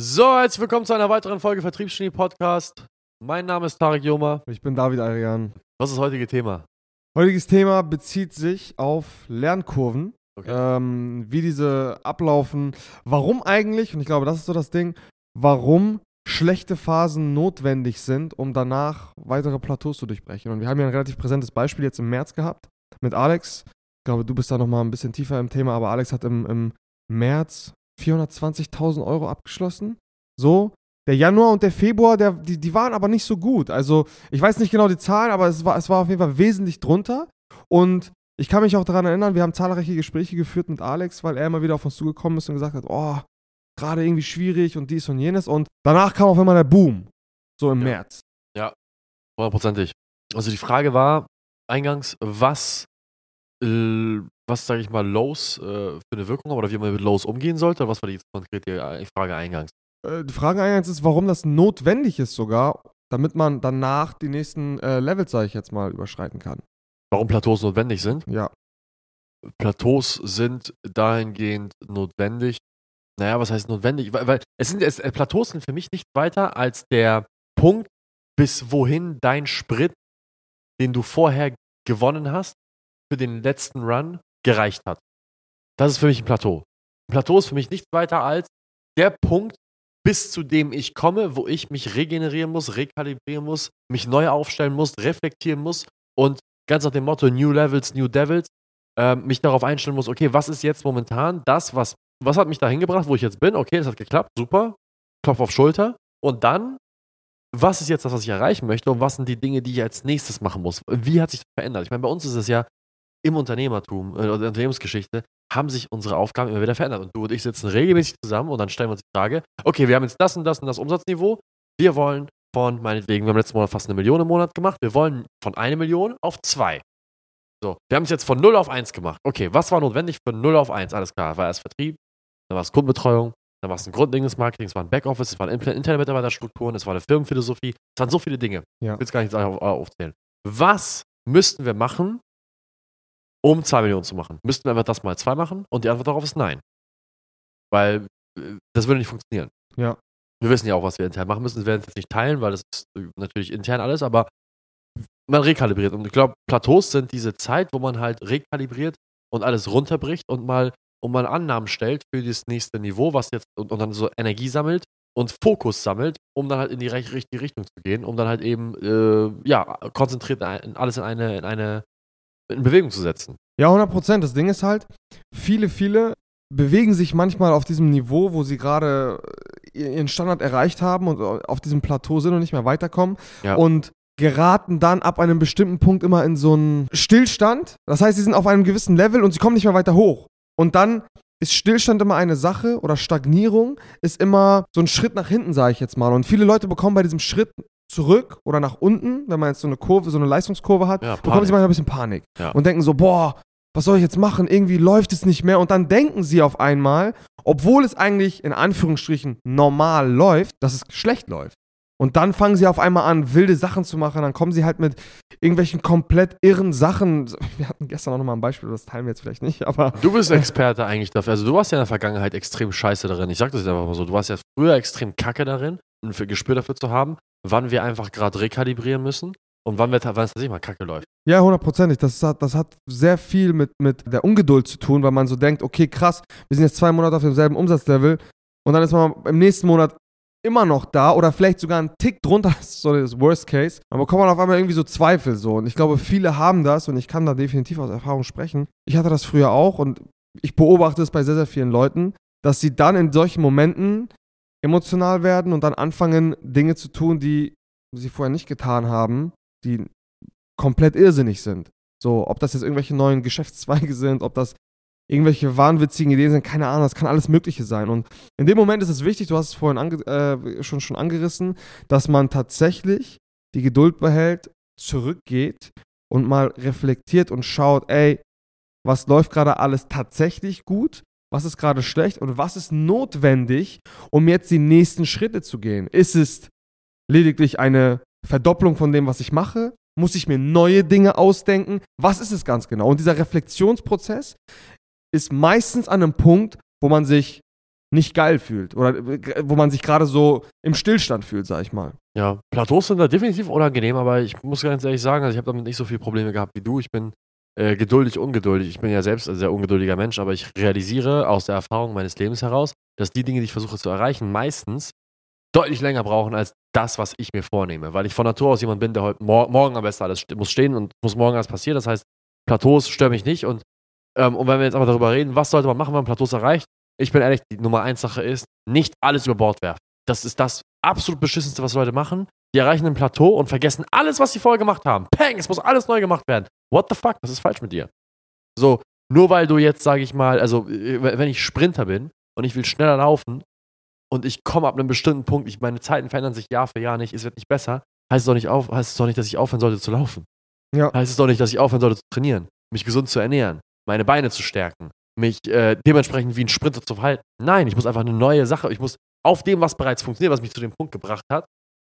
So, herzlich willkommen zu einer weiteren Folge Vertriebsgenie Podcast. Mein Name ist Tarek Joma. Ich bin David Arian. Was ist das heutige Thema? Heutiges Thema bezieht sich auf Lernkurven, Okay. ähm, wie diese ablaufen, warum eigentlich, und ich glaube, das ist so das Ding, warum schlechte Phasen notwendig sind, um danach weitere Plateaus zu durchbrechen. Und wir haben ja ein relativ präsentes Beispiel jetzt im März gehabt mit Alex. Ich glaube, du bist da nochmal ein bisschen tiefer im Thema, aber Alex hat im, im März 420.000 Euro abgeschlossen. So. Der Januar und der Februar, der, die, die waren aber nicht so gut. Also, ich weiß nicht genau die Zahlen, aber es war, es war auf jeden Fall wesentlich drunter. Und ich kann mich auch daran erinnern, wir haben zahlreiche Gespräche geführt mit Alex, weil er immer wieder auf uns zugekommen ist und gesagt hat, oh, gerade irgendwie schwierig und dies und jenes. Und danach kam auf einmal der Boom. So im Ja. März. Hundertprozentig. Also die Frage war eingangs, was, äh, was sage ich mal, Lows äh, für eine Wirkung haben oder wie man mit Lows umgehen sollte? Was war die konkrete äh, Frage eingangs? Äh, Die Frage eingangs ist, warum das notwendig ist sogar, damit man danach die nächsten äh, Levels, sage ich jetzt mal, überschreiten kann. Warum Plateaus notwendig sind? Ja. Plateaus sind dahingehend notwendig. Naja, was heißt notwendig? Weil, weil es sind es, äh, Plateaus sind für mich nicht weiter als der Punkt, bis wohin dein Sprit, den du vorher gewonnen hast, für den letzten Run gereicht hat. Das ist für mich ein Plateau. Ein Plateau ist für mich nichts weiter als der Punkt, bis zu dem ich komme, wo ich mich regenerieren muss, rekalibrieren muss, mich neu aufstellen muss, reflektieren muss und ganz nach dem Motto New Levels, New Devils, ähm, mich darauf einstellen muss, okay, was ist jetzt momentan das, was, was hat mich da hingebracht, wo ich jetzt bin? Okay, das hat geklappt, super, Klopf auf Schulter. Und dann, was ist jetzt das, was ich erreichen möchte und was sind die Dinge, die ich als nächstes machen muss? Wie hat sich das verändert? Ich meine, bei uns ist es ja im Unternehmertum, äh, Unternehmensgeschichte, haben sich unsere Aufgaben immer wieder verändert. Und du und ich sitzen regelmäßig zusammen und dann stellen wir uns die Frage, okay, wir haben jetzt das und das und das Umsatzniveau, wir wollen von, meinetwegen, wir haben letzten Monat fast eine Million im Monat gemacht, wir wollen von eine Million auf zwei. So, wir haben es jetzt von 0 auf 1 gemacht. Okay, was war notwendig für 0 auf 1? Alles klar, war erst Vertrieb, dann war es Kundenbetreuung, dann war es ein grundlegendes Marketing, es war ein Backoffice, es waren Inter- interne Mitarbeiterstrukturen, es war eine Firmenphilosophie, es waren so viele Dinge. Ja. Ich will es gar nicht auf, aufzählen. Was müssten wir machen, um 2 Millionen zu machen? Müssten wir einfach das mal 2 machen? Und die Antwort darauf ist nein. Weil äh, das würde nicht funktionieren. Ja. Wir wissen ja auch, was wir intern machen müssen. Wir werden es jetzt nicht teilen, weil das ist äh, natürlich intern alles, aber man rekalibriert. Und ich glaube, Plateaus sind diese Zeit, wo man halt rekalibriert und alles runterbricht und mal, und mal Annahmen stellt für das nächste Niveau, was jetzt und, und dann so Energie sammelt und Fokus sammelt, um dann halt in die richtige Richtung zu gehen, um dann halt eben, äh, ja, konzentriert alles in eine, in eine in Bewegung zu setzen. Ja, 100 Prozent. Das Ding ist halt, viele, viele bewegen sich manchmal auf diesem Niveau, wo sie gerade äh, ihren Standard erreicht haben und auf diesem Plateau sind und nicht mehr weiterkommen Ja. und geraten dann ab einem bestimmten Punkt immer in so einen Stillstand. Das heißt, sie sind auf einem gewissen Level und sie kommen nicht mehr weiter hoch. Und dann ist Stillstand immer eine Sache oder Stagnierung ist immer so ein Schritt nach hinten, sage ich jetzt mal. Und viele Leute bekommen bei diesem Schritt zurück oder nach unten, wenn man jetzt so eine Kurve, so eine Leistungskurve hat, Ja, bekommen sie manchmal ein bisschen Panik Ja. und denken so, boah, was soll ich jetzt machen? Irgendwie läuft es nicht mehr. Und dann denken sie auf einmal, obwohl es eigentlich in Anführungsstrichen normal läuft, dass es schlecht läuft. Und dann fangen sie auf einmal an, wilde Sachen zu machen. Dann kommen sie halt mit irgendwelchen komplett irren Sachen. Wir hatten gestern auch nochmal ein Beispiel, das teilen wir jetzt vielleicht nicht, aber Du bist Experte eigentlich dafür. Also du warst ja in der Vergangenheit extrem scheiße darin. Ich sag das jetzt einfach mal so. Du warst ja früher extrem kacke darin, ein Gespür dafür zu haben, wann wir einfach gerade rekalibrieren müssen und wann, wir, wann es tatsächlich mal kacke läuft. Ja, hundertprozentig. Das hat, das hat sehr viel mit, mit der Ungeduld zu tun, weil man so denkt, okay, krass, wir sind jetzt zwei Monate auf demselben Umsatzlevel und dann ist man im nächsten Monat immer noch da oder vielleicht sogar einen Tick drunter, so das Worst Case. Aber bekommt man auf einmal irgendwie so Zweifel so. Und ich glaube, viele haben das und ich kann da definitiv aus Erfahrung sprechen. Ich hatte das früher auch und ich beobachte es bei sehr, sehr vielen Leuten, dass sie dann in solchen Momenten emotional werden und dann anfangen, Dinge zu tun, die sie vorher nicht getan haben, die komplett irrsinnig sind. So, ob das jetzt irgendwelche neuen Geschäftszweige sind, ob das irgendwelche wahnwitzigen Ideen sind, keine Ahnung, das kann alles Mögliche sein. Und in dem Moment ist es wichtig, du hast es vorhin äh, schon, schon angerissen, dass man tatsächlich die Geduld behält, zurückgeht und mal reflektiert und schaut, ey, was läuft gerade alles tatsächlich gut, was ist gerade schlecht und was ist notwendig, um jetzt die nächsten Schritte zu gehen. Ist es lediglich eine Verdopplung von dem, was ich mache? Muss ich mir neue Dinge ausdenken? Was ist es ganz genau? Und dieser Reflexionsprozess ist meistens an einem Punkt, wo man sich nicht geil fühlt. Oder äh, wo man sich gerade so im Stillstand fühlt, sag ich mal. Ja, Plateaus sind da definitiv unangenehm, aber ich muss ganz ehrlich sagen, also ich habe damit nicht so viele Probleme gehabt wie du. Ich bin äh, geduldig, ungeduldig. Ich bin ja selbst ein sehr ungeduldiger Mensch, aber ich realisiere aus der Erfahrung meines Lebens heraus, dass die Dinge, die ich versuche zu erreichen, meistens deutlich länger brauchen als das, was ich mir vornehme. Weil ich von Natur aus jemand bin, der heute mor morgen am besten alles muss stehen und muss morgen alles passieren. Das heißt, Plateaus stören mich nicht. Und, ähm, und wenn wir jetzt aber darüber reden, was sollte man machen, wenn man Plateaus erreicht? Ich bin ehrlich, die Nummer eins Sache ist, nicht alles über Bord werfen. Das ist das absolut beschissenste, was Leute machen. Die erreichen ein Plateau und vergessen alles, was sie vorher gemacht haben. Peng, es muss alles neu gemacht werden. What the fuck? Was ist falsch mit dir? So, nur weil du jetzt, sage ich mal, also äh, wenn ich Sprinter bin und ich will schneller laufen und ich komme ab einem bestimmten Punkt, ich, meine Zeiten verändern sich Jahr für Jahr nicht, es wird nicht besser, heißt es doch nicht, auf, heißt es doch nicht dass ich aufhören sollte zu laufen. Ja. Heißt es doch nicht, dass ich aufhören sollte zu trainieren, mich gesund zu ernähren, meine Beine zu stärken, mich äh, dementsprechend wie ein Sprinter zu verhalten. Nein, ich muss einfach eine neue Sache, ich muss auf dem, was bereits funktioniert, was mich zu dem Punkt gebracht hat,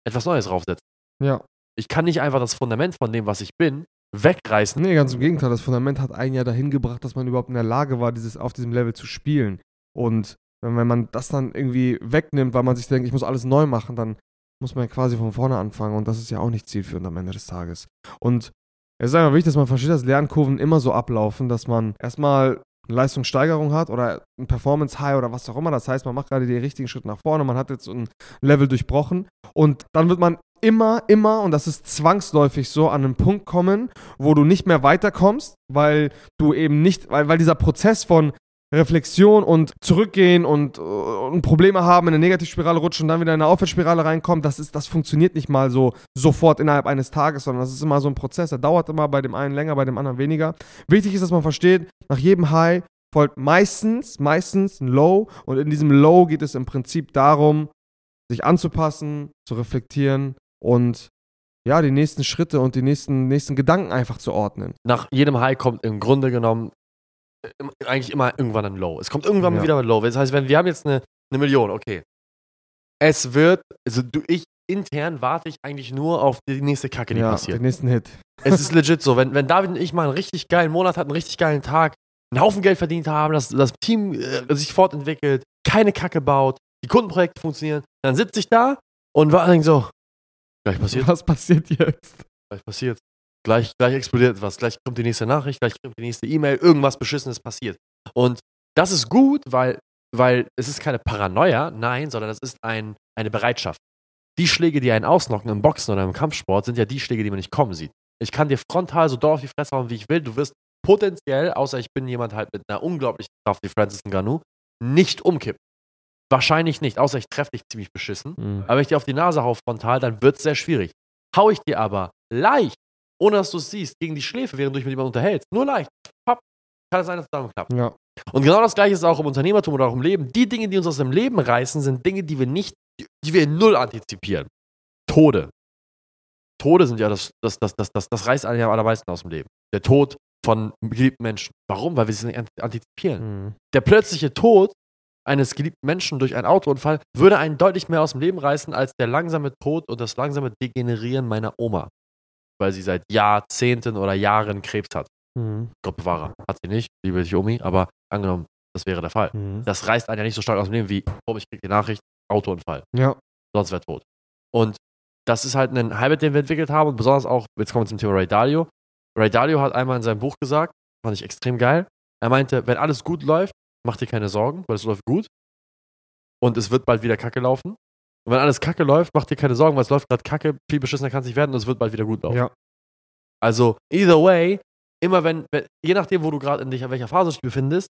etwas Neues draufsetzen. Ja. Ich kann nicht einfach das Fundament von dem, was ich bin, wegreißen. Nee, ganz im Gegenteil. Das Fundament hat einen ja dahin gebracht, dass man überhaupt in der Lage war, dieses, auf diesem Level zu spielen. Und wenn, wenn man das dann irgendwie wegnimmt, weil man sich denkt, ich muss alles neu machen, dann muss man ja quasi von vorne anfangen. Und das ist ja auch nicht zielführend am Ende des Tages. Und es ist einfach wichtig, dass man versteht, dass Lernkurven immer so ablaufen, dass man erstmal eine Leistungssteigerung hat oder ein Performance High oder was auch immer. Das heißt, man macht gerade die richtigen Schritte nach vorne, man hat jetzt ein Level durchbrochen und dann wird man immer, immer, und das ist zwangsläufig so, an einen Punkt kommen, wo du nicht mehr weiterkommst, weil du eben nicht, weil, weil dieser Prozess von Reflexion und zurückgehen und, und Probleme haben, in eine Negativspirale rutschen und dann wieder in eine Aufwärtsspirale reinkommen, das, ist, das funktioniert nicht mal so sofort innerhalb eines Tages, sondern das ist immer so ein Prozess, der dauert immer bei dem einen länger, bei dem anderen weniger. Wichtig ist, dass man versteht, nach jedem High folgt meistens, meistens ein Low und in diesem Low geht es im Prinzip darum, sich anzupassen, zu reflektieren und ja, die nächsten Schritte und die nächsten, nächsten Gedanken einfach zu ordnen. Nach jedem High kommt im Grunde genommen eigentlich immer irgendwann ein Low. Es kommt irgendwann Ja. wieder ein Low. Das heißt, wenn wir haben jetzt eine, eine Million, okay. Es wird, also du, ich intern warte ich eigentlich nur auf die nächste Kacke, die ja, passiert. den nächsten Hit. Es ist legit so, wenn, wenn David und ich mal einen richtig geilen Monat hatten, einen richtig geilen Tag, einen Haufen Geld verdient haben, das, das Team äh, sich fortentwickelt, keine Kacke baut, die Kundenprojekte funktionieren, dann sitze ich da und war denke so, gleich passiert, Was passiert jetzt? gleich passiert. Gleich, gleich explodiert was, gleich kommt die nächste Nachricht, gleich kommt die nächste E-Mail, irgendwas Beschissenes passiert. Und das ist gut, weil, weil es ist keine Paranoia, nein, sondern das ist ein, eine Bereitschaft. Die Schläge, die einen ausnocken im Boxen oder im Kampfsport, sind ja die Schläge, die man nicht kommen sieht. Ich kann dir frontal so doll auf die Fresse hauen, wie ich will. Du wirst potenziell, außer ich bin jemand halt mit einer unglaublichen Kraft wie Francis Ngannou, nicht umkippen. Wahrscheinlich nicht, außer ich treffe dich ziemlich beschissen. Mhm. Aber wenn ich dir auf die Nase hau frontal, dann wird es sehr schwierig. Hau ich dir aber leicht, ohne dass du es siehst, gegen die Schläfe, während du dich mit jemandem unterhältst, nur leicht, papp, kann es sein, dass es darum klappt. Ja. Und genau das gleiche ist auch im Unternehmertum oder auch im Leben. Die Dinge, die uns aus dem Leben reißen, sind Dinge, die wir nicht, die wir in null antizipieren. Tode. Tode sind ja das, das, das, das, das, das reißt einen ja am allermeisten aus dem Leben. Der Tod von geliebten Menschen. Warum? Weil wir sie nicht ant- antizipieren. Mhm. Der plötzliche Tod eines geliebten Menschen durch einen Autounfall würde einen deutlich mehr aus dem Leben reißen als der langsame Tod und das langsame Degenerieren meiner Oma. Weil sie seit Jahrzehnten oder Jahren Krebs hat. Mhm. Gott bewahre. Hat sie nicht, liebe dich Omi, aber angenommen, das wäre der Fall. Mhm. Das reißt einen ja nicht so stark aus dem Leben wie, oh, ich krieg die Nachricht, Autounfall. Ja. Sonst wäre tot. Und das ist halt ein Habit, den wir entwickelt haben und besonders auch, jetzt kommen wir zum Thema Ray Dalio. Ray Dalio hat einmal in seinem Buch gesagt, fand ich extrem geil, er meinte, wenn alles gut läuft, mach dir keine Sorgen, weil es läuft gut und es wird bald wieder Kacke laufen. Und wenn alles Kacke läuft, mach dir keine Sorgen, weil es läuft gerade Kacke, viel beschissener kann es nicht werden und es wird bald wieder gut laufen. Ja. Also, either way, immer wenn, wenn je nachdem, wo du gerade in dich, in welcher Phase du dich befindest,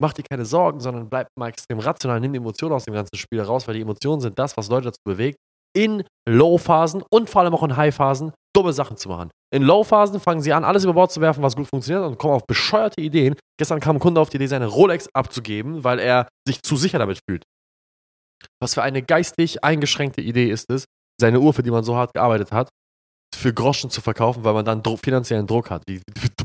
mach dir keine Sorgen, sondern bleib mal extrem rational, nimm die Emotionen aus dem ganzen Spiel raus, weil die Emotionen sind das, was Leute dazu bewegt, in Low-Phasen und vor allem auch in High-Phasen dumme Sachen zu machen. In Low-Phasen fangen sie an, alles über Bord zu werfen, was gut funktioniert und kommen auf bescheuerte Ideen. Gestern kam ein Kunde auf die Idee, seine Rolex abzugeben, weil er sich zu sicher damit fühlt. Was für eine geistig eingeschränkte Idee ist es, seine Uhr, für die man so hart gearbeitet hat, für Groschen zu verkaufen, weil man dann Dro finanziellen Druck hat. Wie,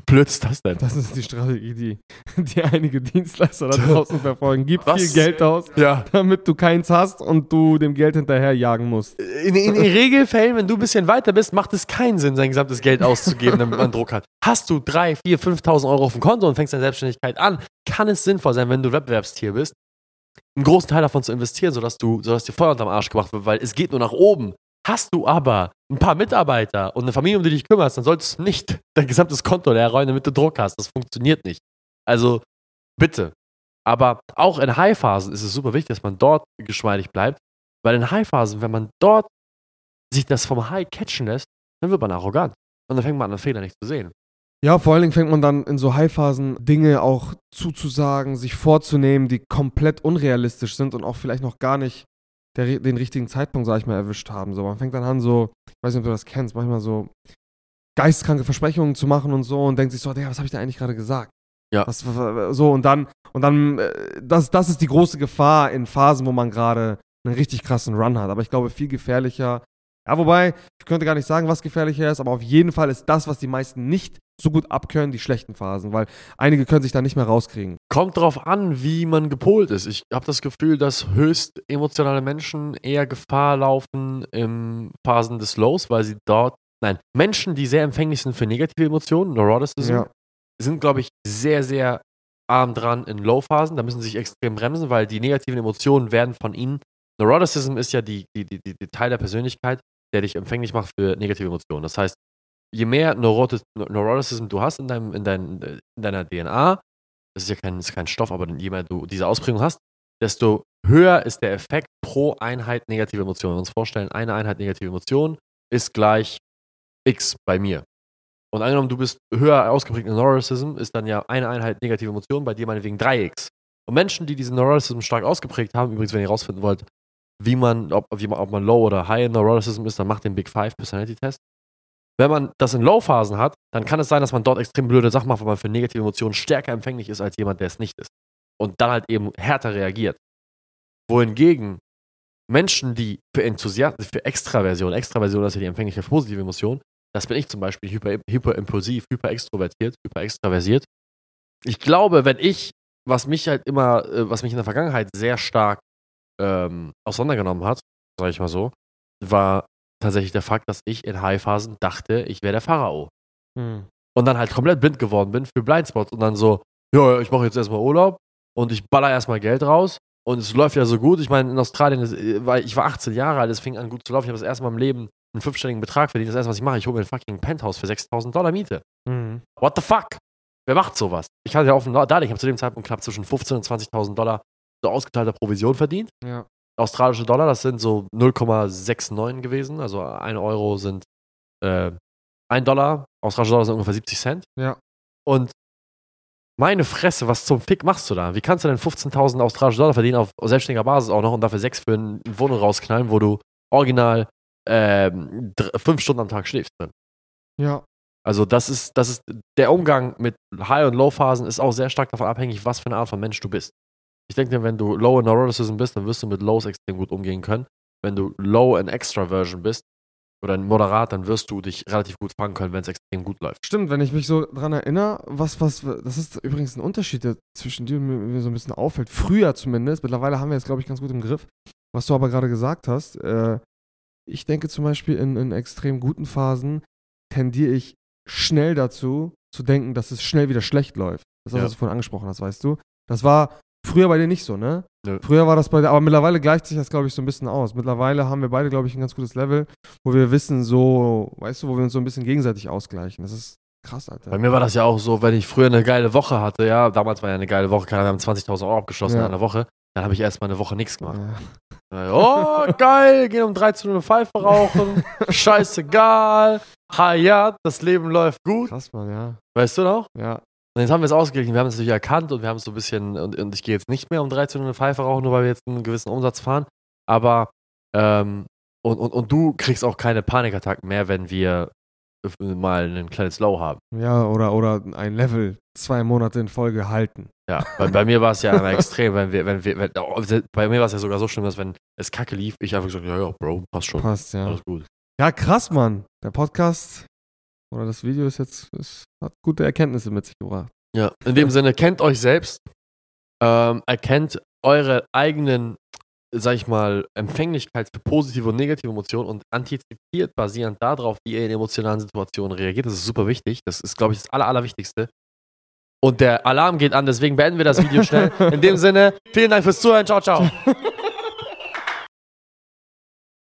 blöd ist das denn? Das ist die Strategie, die, die einige Dienstleister da draußen verfolgen. Gib Was? viel Geld aus, Ja. damit du keins hast und du dem Geld hinterherjagen musst. In, in, in Regelfällen, wenn du ein bisschen weiter bist, macht es keinen Sinn, sein gesamtes Geld auszugeben, damit man Druck hat. Hast du 3, 4, 5.000 Euro auf dem Konto und fängst deine Selbstständigkeit an, kann es sinnvoll sein, wenn du Wettbewerbstier bist, einen großen Teil davon zu investieren, sodass du, sodass dir Feuer unterm Arsch gemacht wird, weil es geht nur nach oben. Hast du aber ein paar Mitarbeiter und eine Familie, um die du dich kümmerst, dann solltest du nicht dein gesamtes Konto leer räumen, damit du Druck hast. Das funktioniert nicht. Also bitte. Aber auch in High-Phasen ist es super wichtig, dass man dort geschmeidig bleibt, weil in High-Phasen, wenn man dort sich das vom High catchen lässt, dann wird man arrogant. Und dann fängt man an, Fehler nicht zu sehen. Ja, vor allen Dingen fängt man dann in so High-Phasen Dinge auch zuzusagen, sich vorzunehmen, die komplett unrealistisch sind und auch vielleicht noch gar nicht der, den richtigen Zeitpunkt, sag ich mal, erwischt haben. So, man fängt dann an, so, ich weiß nicht, ob du das kennst, manchmal so geistkranke Versprechungen zu machen und so und denkt sich so, Digga, was habe ich da eigentlich gerade gesagt? Ja. Was, so, und dann, und dann, äh, das, das ist die große Gefahr in Phasen, wo man gerade einen richtig krassen Run hat. Aber ich glaube, viel gefährlicher. Ja, wobei, ich könnte gar nicht sagen, was gefährlicher ist, aber auf jeden Fall ist das, was die meisten nicht so gut abkönnen, die schlechten Phasen, weil einige können sich da nicht mehr rauskriegen. Kommt drauf an, wie man gepolt ist. Ich habe das Gefühl, dass höchst emotionale Menschen eher Gefahr laufen in Phasen des Lows, weil sie dort, nein, Menschen, die sehr empfänglich sind für negative Emotionen, Neuroticism, Ja. sind, glaube ich, sehr, sehr arm dran in Low-Phasen. Da müssen sie sich extrem bremsen, weil die negativen Emotionen werden von ihnen. Neuroticism ist ja die, die, die, die, die Teil der Persönlichkeit, der dich empfänglich macht für negative Emotionen. Das heißt, je mehr Neurotis Neuroticism du hast in, deinem, in, dein, in deiner DNA, das ist ja kein, ist kein Stoff, aber je mehr du diese Ausprägung hast, desto höher ist der Effekt pro Einheit negative Emotionen. Wenn wir uns vorstellen, eine Einheit negative Emotionen ist gleich x bei mir. Und angenommen, du bist höher ausgeprägt in Neuroticism, ist dann ja eine Einheit negative Emotionen bei dir meinetwegen 3x. Und Menschen, die diesen Neuroticism stark ausgeprägt haben, übrigens, wenn ihr rausfinden wollt, wie man, ob, wie man, ob man Low oder High in Neuroticism ist, dann macht den Big Five Personality Test. Wenn man das in Low-Phasen hat, dann kann es sein, dass man dort extrem blöde Sachen macht, weil man für negative Emotionen stärker empfänglich ist als jemand, der es nicht ist. Und dann halt eben härter reagiert. Wohingegen Menschen, die für Enthusiasmus, für Extraversion, Extraversion ist ja die Empfänglichkeit für positive Emotionen, das bin ich zum Beispiel, hyper, hyperimpulsiv, hyperextrovertiert, hyperextraversiert. Ich glaube, wenn ich, was mich halt immer, äh, was mich in der Vergangenheit sehr stark ähm, auseinandergenommen hat, sage ich mal so, war tatsächlich der Fakt, dass ich in High-Phasen dachte, ich wäre der Pharao. Hm. Und dann halt komplett blind geworden bin für Blindspots und dann so, ja, ich mache jetzt erstmal Urlaub und ich baller erstmal Geld raus und es läuft ja so gut. Ich meine, in Australien, äh, ich war 18 Jahre alt, es fing an gut zu laufen. Ich habe das erste Mal im Leben einen fünfstelligen Betrag verdient. Das erste, was ich mache, ich hole mir ein fucking Penthouse für 6000 Dollar Miete. Hm. What the fuck? Wer macht sowas? Ich hatte ja offen da, ich habe zu dem Zeitpunkt knapp zwischen 15.000 und 20.000 Dollar so ausgeteilter Provision verdient. Ja. Australische Dollar, das sind so 0,69 gewesen. Also ein Euro sind äh, ein Dollar, australische Dollar sind ungefähr 70 Cent. Ja. Und meine Fresse, was zum Fick machst du da? Wie kannst du denn 15.000 australische Dollar verdienen auf selbstständiger Basis auch noch und dafür sechs für eine Wohnung rausknallen, wo du original ähm, fünf Stunden am Tag schläfst drin? Ja. Also das ist, das ist, der Umgang mit High- und Low-Phasen ist auch sehr stark davon abhängig, was für eine Art von Mensch du bist. Ich denke, wenn du Low in Neuroticism bist, dann wirst du mit Lows extrem gut umgehen können. Wenn du Low in Extraversion bist oder in Moderat, dann wirst du dich relativ gut fangen können, wenn es extrem gut läuft. Stimmt, wenn ich mich so dran erinnere, was, was, das ist übrigens ein Unterschied, der zwischen dir und mir, mir so ein bisschen auffällt. Früher zumindest, mittlerweile haben wir es, glaube ich, ganz gut im Griff. Was du aber gerade gesagt hast, äh, ich denke zum Beispiel in, in extrem guten Phasen tendiere ich schnell dazu, zu denken, dass es schnell wieder schlecht läuft. Das ist, das, Ja. was du vorhin angesprochen hast, weißt du? Das war früher bei dir nicht so, ne? Nö. Früher war das bei dir, aber mittlerweile gleicht sich das, glaube ich, so ein bisschen aus. Mittlerweile haben wir beide, glaube ich, ein ganz gutes Level, wo wir wissen, so, weißt du, wo wir uns so ein bisschen gegenseitig ausgleichen. Das ist krass, Alter. Bei mir war das ja auch so, wenn ich früher eine geile Woche hatte, ja, damals war ja eine geile Woche, keine Ahnung, wir haben 20.000 Euro abgeschlossen Ja. in einer Woche, dann habe ich erstmal eine Woche nichts gemacht. Ja. Oh, geil, gehen um 13 Uhr eine Pfeife rauchen, scheißegal, Hayat, das Leben läuft gut, Krass, Mann, ja. weißt du noch? Ja. Und jetzt haben wir es ausgeglichen, wir haben es natürlich erkannt und wir haben es so ein bisschen, und, und ich gehe jetzt nicht mehr um 13 Uhr eine Pfeife rauchen, nur weil wir jetzt einen gewissen Umsatz fahren, aber, ähm, und, und, und du kriegst auch keine Panikattacken mehr, wenn wir mal ein kleines Low haben. Ja, oder, oder ein Level zwei Monate in Folge halten. Ja, weil bei mir war es ja immer extrem, wenn wir, wenn wir, wenn, oh, bei mir war es ja sogar so schlimm, dass wenn es kacke lief, ich einfach gesagt, ja, ja, Bro, passt schon, Passt, ja. alles gut. Ja, krass, Mann. Der Podcast oder das Video ist jetzt, ist, hat gute Erkenntnisse mit sich gebracht. Ja, in dem Sinne, kennt euch selbst, ähm, erkennt eure eigenen, sag ich mal, Empfänglichkeit für positive und negative Emotionen und antizipiert basierend darauf, wie ihr in emotionalen Situationen reagiert. Das ist super wichtig. Das ist, glaube ich, das Aller, Allerwichtigste. Und der Alarm geht an, deswegen beenden wir das Video schnell. In dem Sinne, vielen Dank fürs Zuhören. Ciao, ciao.